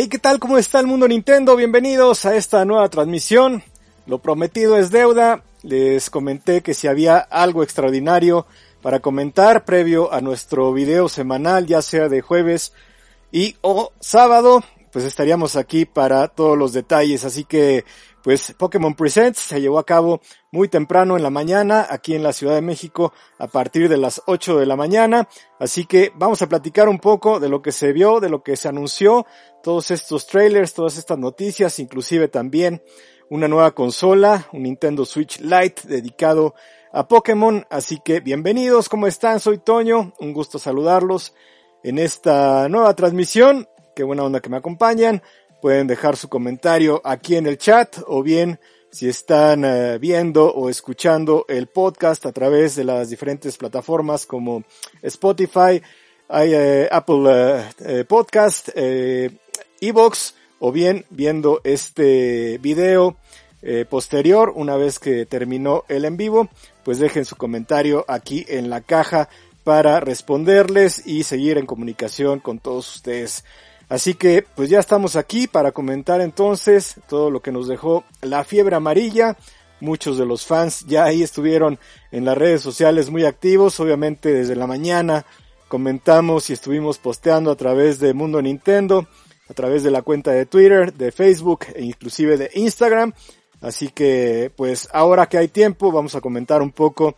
Hey, ¿qué tal? ¿Cómo está el mundo Nintendo? Bienvenidos a esta nueva transmisión. Lo prometido es deuda. Les comenté que si había algo extraordinario para comentar previo a nuestro video semanal, ya sea de jueves y o sábado, pues estaríamos aquí para todos los detalles. Así que, pues Pokémon Presents se llevó a cabo muy temprano en la mañana aquí en la Ciudad de México a partir de las 8 de la mañana. Así que vamos a platicar un poco de lo que se vio, de lo que se anunció, todos estos trailers, todas estas noticias, inclusive también una nueva consola, un Nintendo Switch Lite dedicado a Pokémon. Así que bienvenidos, ¿cómo están? Soy Toño, un gusto saludarlos en esta nueva transmisión. Qué buena onda que me acompañan. Pueden dejar su comentario aquí en el chat o bien si están eh, viendo o escuchando el podcast a través de las diferentes plataformas como Spotify, eh, Apple eh, Podcast, Evox o bien viendo este video posterior una vez que terminó el en vivo, pues dejen su comentario aquí en la caja para responderles y seguir en comunicación con todos ustedes. Así que pues ya estamos aquí para comentar entonces todo lo que nos dejó la fiebre amarilla. Muchos de los fans ya ahí estuvieron en las redes sociales muy activos, obviamente desde la mañana comentamos y estuvimos posteando a través de Mundo Nintendo, a través de la cuenta de Twitter, de Facebook e inclusive de Instagram. Así que pues ahora que hay tiempo vamos a comentar un poco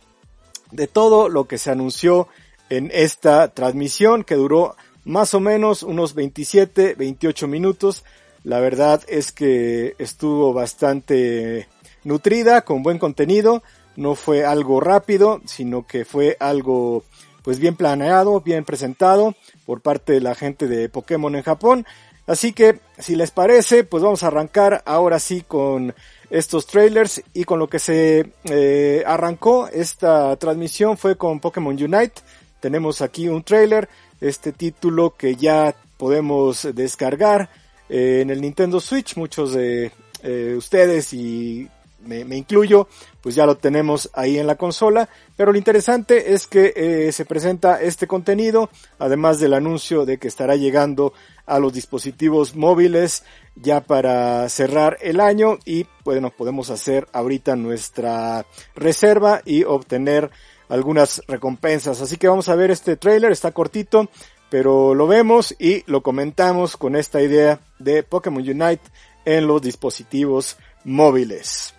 de todo lo que se anunció en esta transmisión que duró más o menos unos 27, 28 minutos. La verdad es que estuvo bastante nutrida, con buen contenido. No fue algo rápido, sino que fue algo pues bien planeado, bien presentado por parte de la gente de Pokémon en Japón. Así que, si les parece, pues vamos a arrancar ahora sí con estos trailers y con lo que se eh, arrancó esta transmisión fue con Pokémon Unite. Tenemos aquí un trailer este título que ya podemos descargar eh, en el Nintendo Switch. Muchos de eh, ustedes y me, incluyo, pues ya lo tenemos ahí en la consola. Pero lo interesante es que eh, se presenta este contenido, además del anuncio de que estará llegando a los dispositivos móviles ya para cerrar el año y bueno, podemos hacer ahorita nuestra reserva y obtener algunas recompensas. Así que vamos a ver este trailer, está cortito, pero lo vemos y lo comentamos con esta idea de Pokémon Unite en los dispositivos móviles.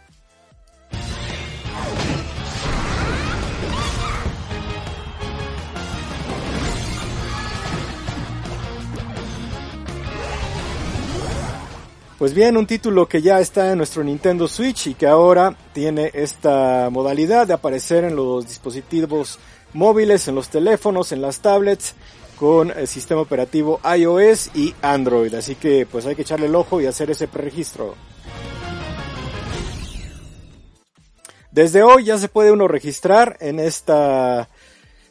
Pues bien, un título que ya está en nuestro Nintendo Switch y que ahora tiene esta modalidad de aparecer en los dispositivos móviles, en los teléfonos, en las tablets, con el sistema operativo iOS y Android. Así que pues hay que echarle el ojo y hacer ese preregistro. Desde hoy ya se puede uno registrar en esta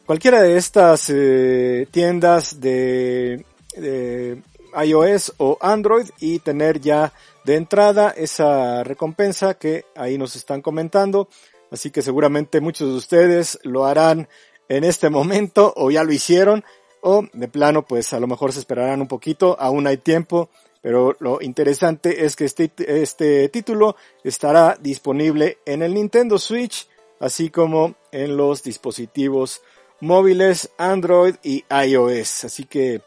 cualquiera de estas eh, tiendas de, de iOS o Android y tener ya de entrada esa recompensa que ahí nos están comentando. Así que seguramente muchos de ustedes lo harán en este momento o ya lo hicieron o de plano pues a lo mejor se esperarán un poquito, aún hay tiempo, pero lo interesante es que este, este título estará disponible en el Nintendo Switch así como en los dispositivos móviles Android y iOS. Así que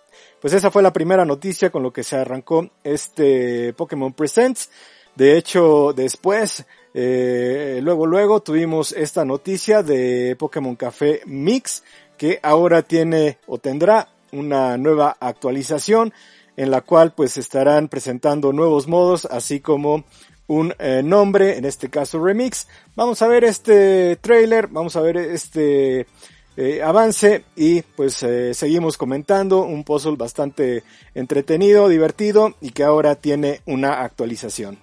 pues esa fue la primera noticia con lo que se arrancó este Pokémon Presents. De hecho, después, eh, luego, luego tuvimos esta noticia de Pokémon Café Mix, que ahora tiene o tendrá una nueva actualización en la cual pues estarán presentando nuevos modos, así como un eh, nombre, en este caso remix. Vamos a ver este trailer, vamos a ver este eh, avance y pues eh, seguimos comentando un puzzle bastante entretenido, divertido y que ahora tiene una actualización.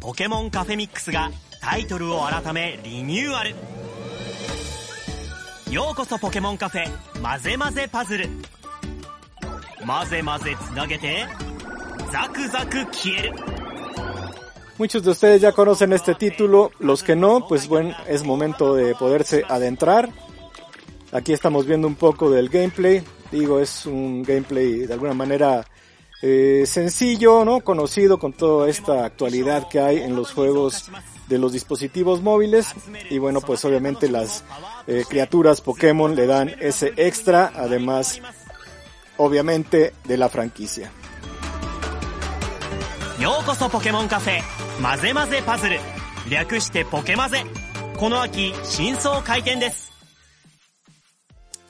Pokémon Café Mix がタイトルを改めリニューアルようこそポケモンカフェ混ぜ混ぜパズル混ぜ混ぜつなげてザクザク消える Muchos de ustedes ya conocen este título, los que no, pues bueno, es momento de poderse adentrar. Aquí estamos viendo un poco del gameplay, digo, es un gameplay de alguna manera eh, sencillo, ¿no? Conocido con toda esta actualidad que hay en los juegos de los dispositivos móviles y bueno pues obviamente las eh, criaturas Pokémon le dan ese extra además obviamente de la franquicia. ようこそポケモンカフェまぜまぜパズル略してポケマゼこの秋新装開店です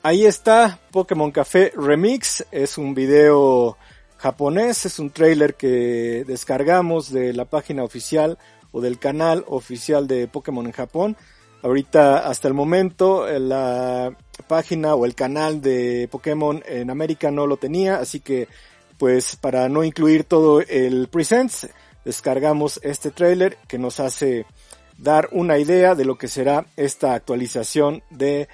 Ahí está Pokémon Café Remix, es un video japonés, es un trailer que descargamos de la página oficial o del canal oficial de Pokémon en Japón. Ahorita, hasta el momento, la página o el canal de Pokémon en América no lo tenía, así que, pues, para no incluir todo el presents, descargamos este trailer que nos hace dar una idea de lo que será esta actualización de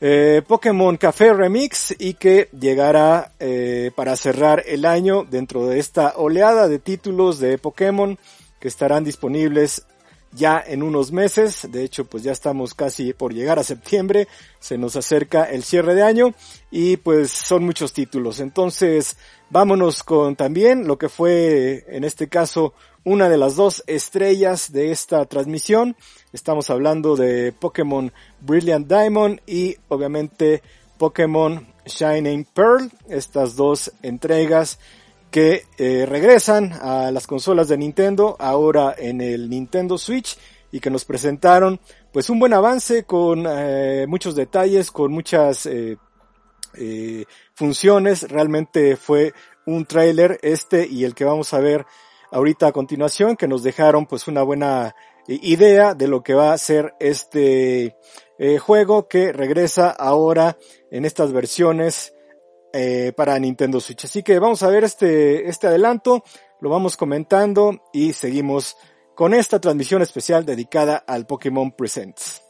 eh, Pokémon Café Remix y que llegará eh, para cerrar el año dentro de esta oleada de títulos de Pokémon que estarán disponibles ya en unos meses. De hecho, pues ya estamos casi por llegar a septiembre. Se nos acerca el cierre de año y pues son muchos títulos. Entonces, vámonos con también lo que fue en este caso una de las dos estrellas de esta transmisión. Estamos hablando de Pokémon Brilliant Diamond y obviamente Pokémon Shining Pearl. Estas dos entregas que eh, regresan a las consolas de Nintendo ahora en el Nintendo Switch y que nos presentaron pues un buen avance con eh, muchos detalles, con muchas eh, funciones. Realmente fue un trailer este y el que vamos a ver ahorita a continuación que nos dejaron pues una buena idea de lo que va a ser este juego que regresa ahora en estas versiones eh, para Nintendo Switch. Así que vamos a ver este, este adelanto, lo vamos comentando y seguimos con esta transmisión especial dedicada al Pokémon Presents.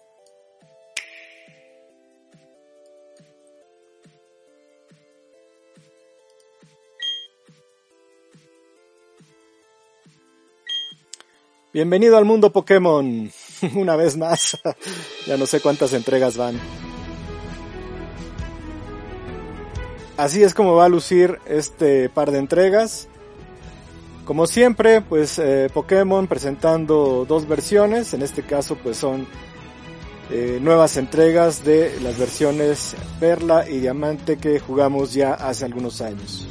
Bienvenido al mundo Pokémon, una vez más, ya no sé cuántas entregas van. Así es como va a lucir este par de entregas. Como siempre, pues eh, Pokémon presentando dos versiones, en este caso pues son eh, nuevas entregas de las versiones Perla y Diamante que jugamos ya hace algunos años.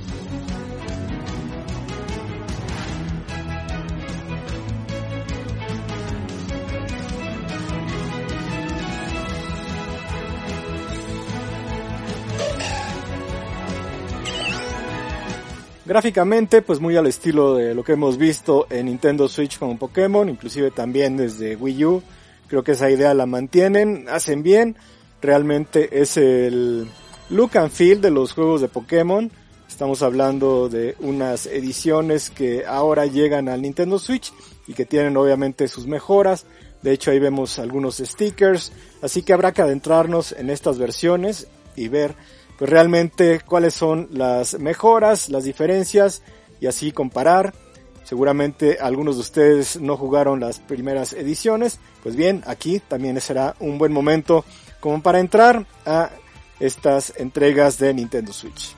Gráficamente, pues muy al estilo de lo que hemos visto en Nintendo Switch con Pokémon, inclusive también desde Wii U. Creo que esa idea la mantienen, hacen bien. Realmente es el look and feel de los juegos de Pokémon. Estamos hablando de unas ediciones que ahora llegan al Nintendo Switch y que tienen obviamente sus mejoras. De hecho ahí vemos algunos stickers. Así que habrá que adentrarnos en estas versiones y ver pues realmente cuáles son las mejoras, las diferencias y así comparar. Seguramente algunos de ustedes no jugaron las primeras ediciones. Pues bien, aquí también será un buen momento como para entrar a estas entregas de Nintendo Switch.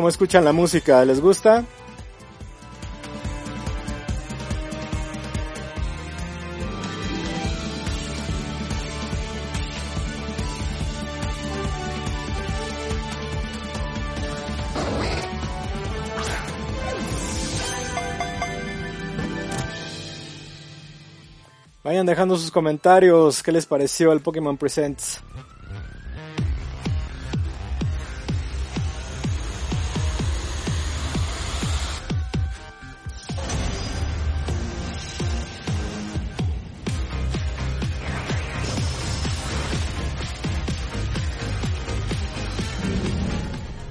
¿Cómo escuchan la música? ¿Les gusta? Vayan dejando sus comentarios, qué les pareció el Pokémon Presents.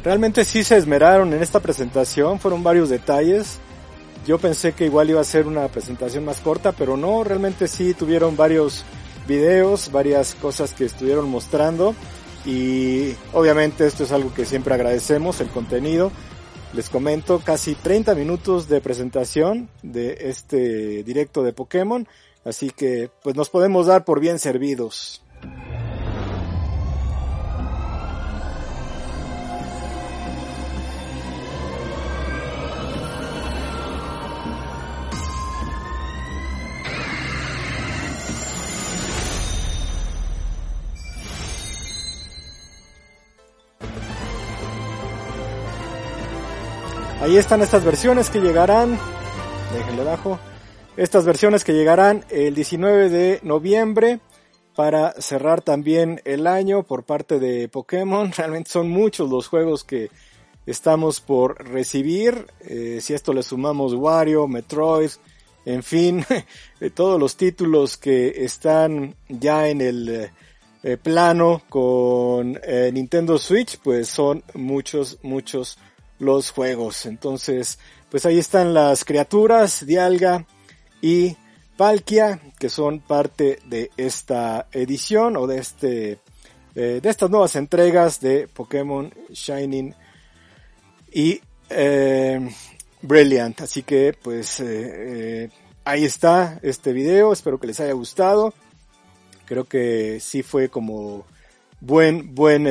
Realmente sí se esmeraron en esta presentación, fueron varios detalles. Yo pensé que igual iba a ser una presentación más corta, pero no, realmente sí tuvieron varios videos, varias cosas que estuvieron mostrando y obviamente esto es algo que siempre agradecemos, el contenido. Les comento casi 30 minutos de presentación de este directo de Pokémon, así que pues nos podemos dar por bien servidos. Ahí están estas versiones que llegarán. Déjenle bajo. Estas versiones que llegarán el 19 de noviembre para cerrar también el año por parte de Pokémon. Realmente son muchos los juegos que estamos por recibir. Eh, si esto le sumamos Wario, Metroid, en fin, todos los títulos que están ya en el eh, plano con eh, Nintendo Switch, pues son muchos, muchos los juegos. Entonces, pues ahí están las criaturas, Dialga y Palkia, que son parte de esta edición o de este eh, de estas nuevas entregas de Pokémon Shining y eh, Brilliant. Así que, pues eh, ahí está este video. Espero que les haya gustado. Creo que sí fue como buen, buen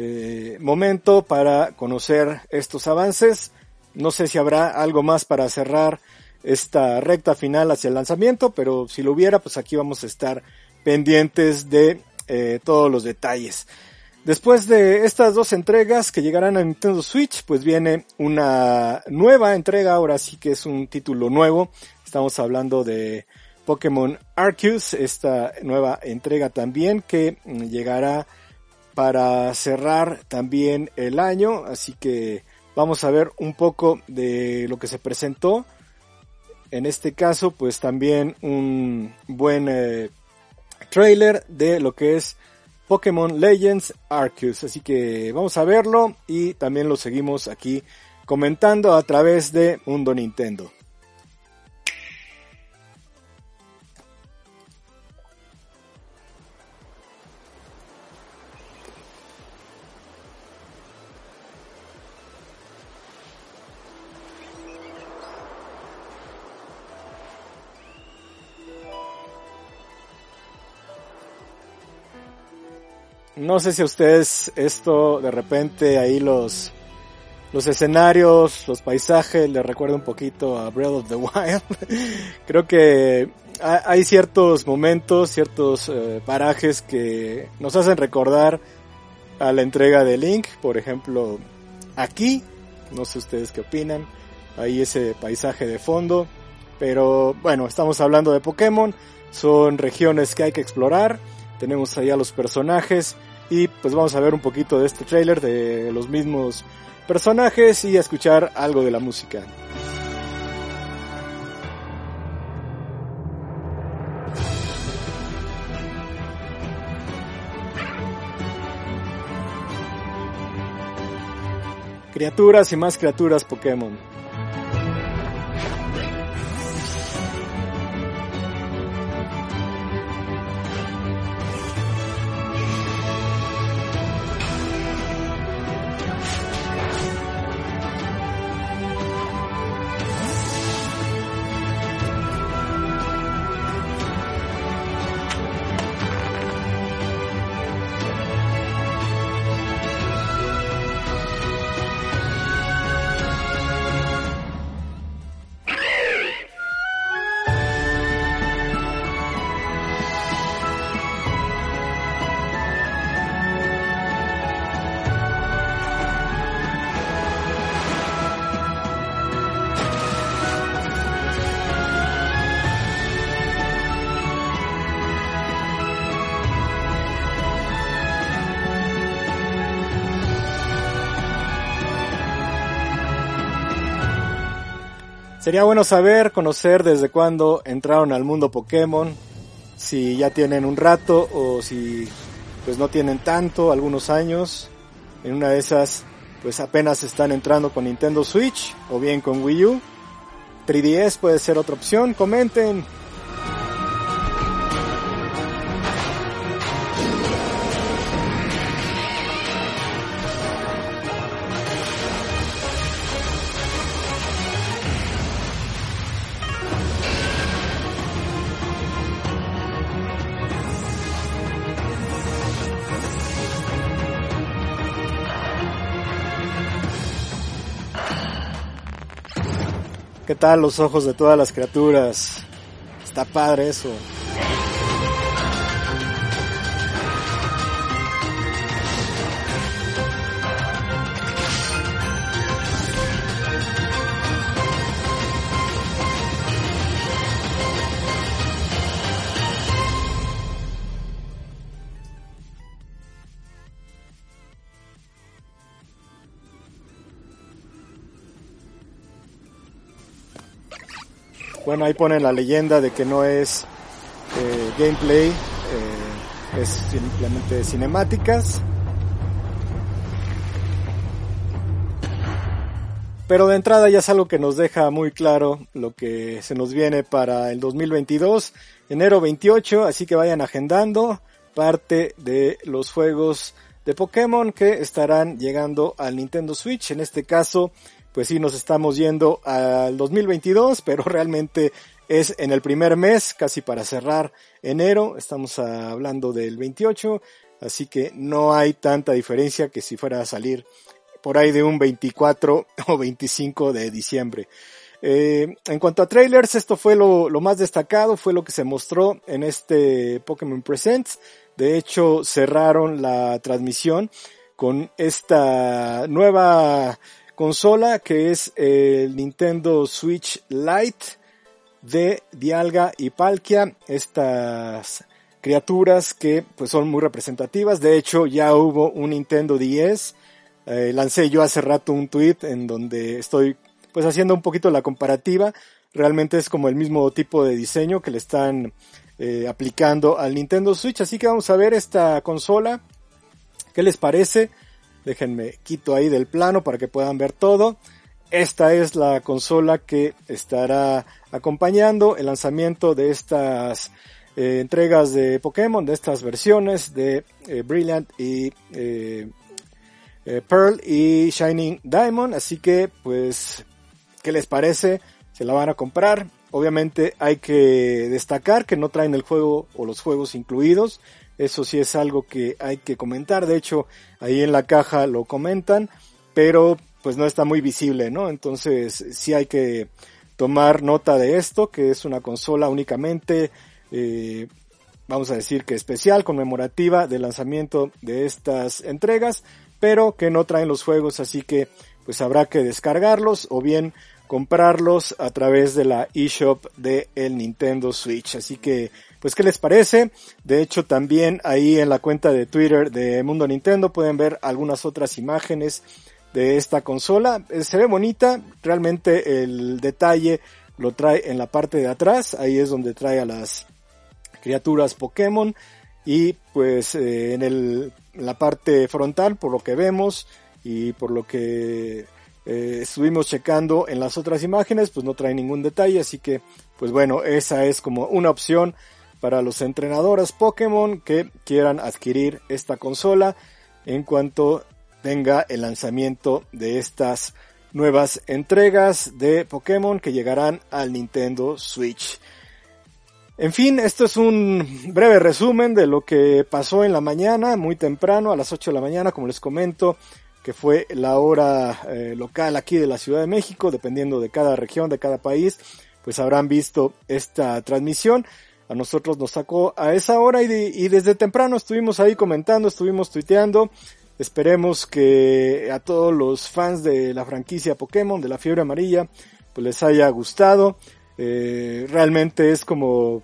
eh, momento para conocer estos avances. No sé si habrá algo más para cerrar esta recta final hacia el lanzamiento, pero si lo hubiera, pues aquí vamos a estar pendientes de eh, todos los detalles. Después de estas dos entregas que llegarán a Nintendo Switch, pues viene una nueva entrega, ahora sí que es un título nuevo. Estamos hablando de Pokémon Arceus, esta nueva entrega también que llegará para cerrar también el año, así que vamos a ver un poco de lo que se presentó. En este caso, pues también un buen eh, trailer de lo que es Pokémon Legends Arceus. Así que vamos a verlo y también lo seguimos aquí comentando a través de Mundo Nintendo. No sé si a ustedes esto de repente ahí los, los escenarios, los paisajes les recuerda un poquito a Breath of the Wild. Creo que hay ciertos momentos, ciertos eh, parajes que nos hacen recordar a la entrega de Link, por ejemplo, aquí, no sé ustedes qué opinan, ahí ese paisaje de fondo, pero bueno, estamos hablando de Pokémon, son regiones que hay que explorar, tenemos ahí a los personajes, y pues vamos a ver un poquito de este trailer de los mismos personajes y a escuchar algo de la música. Criaturas y más criaturas Pokémon. Sería bueno saber, conocer desde cuándo entraron al mundo Pokémon, si ya tienen un rato o si pues no tienen tanto, algunos años. En una de esas pues apenas están entrando con Nintendo Switch o bien con Wii U. 3DS puede ser otra opción, comenten, tal los ojos de todas las criaturas? Está padre eso. Bueno, ahí ponen la leyenda de que no es eh, gameplay, eh, es simplemente cinemáticas. Pero de entrada ya es algo que nos deja muy claro lo que se nos viene para el 2022, enero 28, así que vayan agendando parte de los juegos de Pokémon que estarán llegando al Nintendo Switch. En este caso, pues sí nos estamos yendo al 2022, pero realmente es en el primer mes, casi para cerrar enero, estamos hablando del 28, así que no hay tanta diferencia que si fuera a salir por ahí de un 24 o 25 de diciembre. Eh, en cuanto a trailers, esto fue lo, lo, más destacado, fue lo que se mostró en este Pokémon Presents. De hecho, cerraron la transmisión con esta nueva consola que es el Nintendo Switch Lite de Dialga y Palkia, estas criaturas que pues son muy representativas. De hecho, ya hubo un Nintendo 10. Eh, lancé yo hace rato un tweet en donde estoy pues haciendo un poquito la comparativa. Realmente es como el mismo tipo de diseño que le están eh, aplicando al Nintendo Switch. Así que vamos a ver esta consola. ¿Qué les parece? Déjenme quito ahí del plano para que puedan ver todo. Esta es la consola que estará acompañando el lanzamiento de estas eh, entregas de Pokémon, de estas versiones de eh, Brilliant y eh, Pearl y Shining Diamond. Así que, pues, ¿qué les parece? Se la van a comprar. Obviamente hay que destacar que no traen el juego o los juegos incluidos. Eso sí es algo que hay que comentar. De hecho, ahí en la caja lo comentan, pero pues no está muy visible, ¿no? Entonces sí hay que tomar nota de esto, que es una consola únicamente, eh, vamos a decir que especial, conmemorativa del lanzamiento de estas entregas, pero que no traen los juegos, así que pues habrá que descargarlos o bien comprarlos a través de la eShop de el Nintendo Switch. Así que, pues, ¿qué les parece? De hecho, también ahí en la cuenta de Twitter de Mundo Nintendo pueden ver algunas otras imágenes de esta consola. Eh, se ve bonita, realmente el detalle lo trae en la parte de atrás, ahí es donde trae a las criaturas Pokémon y pues eh, en, el, la parte frontal, por lo que vemos y por lo que eh, estuvimos checando en las otras imágenes, pues no trae ningún detalle, así que, pues bueno, esa es como una opción para los entrenadores Pokémon que quieran adquirir esta consola en cuanto tenga el lanzamiento de estas nuevas entregas de Pokémon que llegarán al Nintendo Switch. En fin, esto es un breve resumen de lo que pasó en la mañana, muy temprano, a las 8 de la mañana, como les comento, que fue la hora eh, local aquí de la Ciudad de México, dependiendo de cada región, de cada país, pues habrán visto esta transmisión. A nosotros nos sacó a esa hora y, desde temprano estuvimos ahí comentando, estuvimos tuiteando. Esperemos que a todos los fans de la franquicia Pokémon, de la fiebre amarilla, pues les haya gustado. Eh, realmente es como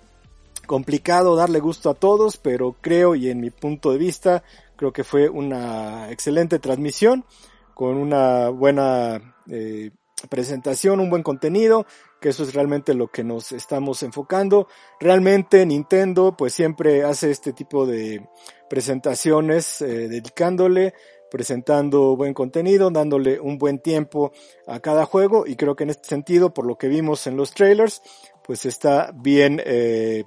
complicado darle gusto a todos, pero creo y en mi punto de vista Creo que fue una excelente transmisión con una buena eh, presentación, un buen contenido, que eso es realmente lo que nos estamos enfocando. Realmente Nintendo pues siempre hace este tipo de presentaciones eh, dedicándole, presentando buen contenido, dándole un buen tiempo a cada juego y creo que en este sentido, por lo que vimos en los trailers, pues está bien eh,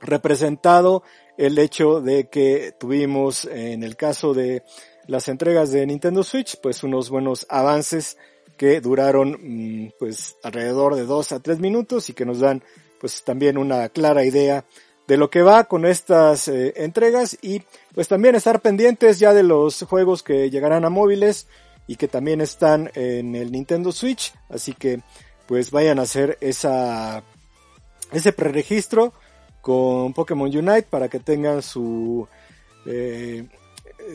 representado el hecho de que tuvimos en el caso de las entregas de Nintendo Switch pues unos buenos avances que duraron mm, pues alrededor de dos a tres minutos y que nos dan pues también una clara idea de lo que va con estas eh, entregas y pues también estar pendientes ya de los juegos que llegarán a móviles y que también están en el Nintendo Switch. Así que pues vayan a hacer esa, ese preregistro con Pokémon Unite para que tengan su, eh,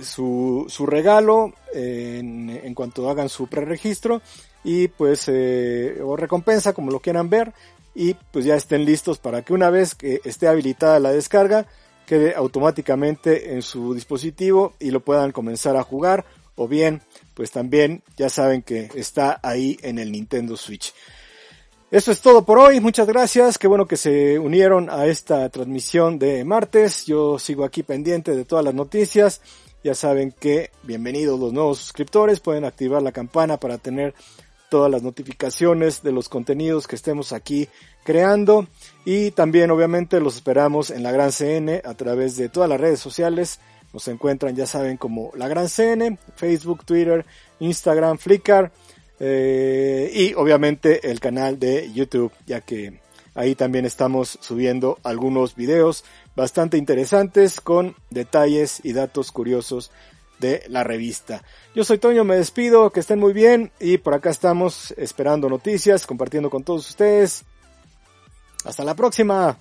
su, su, regalo en, en, cuanto hagan su preregistro y pues eh, o recompensa como lo quieran ver y pues ya estén listos para que una vez que esté habilitada la descarga quede automáticamente en su dispositivo y lo puedan comenzar a jugar o bien pues también ya saben que está ahí en el Nintendo Switch. Eso es todo por hoy, muchas gracias, qué bueno que se unieron a esta transmisión de martes, yo sigo aquí pendiente de todas las noticias, ya saben que bienvenidos los nuevos suscriptores, pueden activar la campana para tener todas las notificaciones de los contenidos que estemos aquí creando. Y también obviamente los esperamos en la Gran CN a través de todas las redes sociales. Nos encuentran, ya saben, como la Gran CN, Facebook, Twitter, Instagram, Flickr eh, y obviamente el canal de YouTube, ya que ahí también estamos subiendo algunos videos bastante interesantes con detalles y datos curiosos de la revista. Yo soy Toño, me despido, que estén muy bien y por acá estamos esperando noticias, compartiendo con todos ustedes. Hasta la próxima.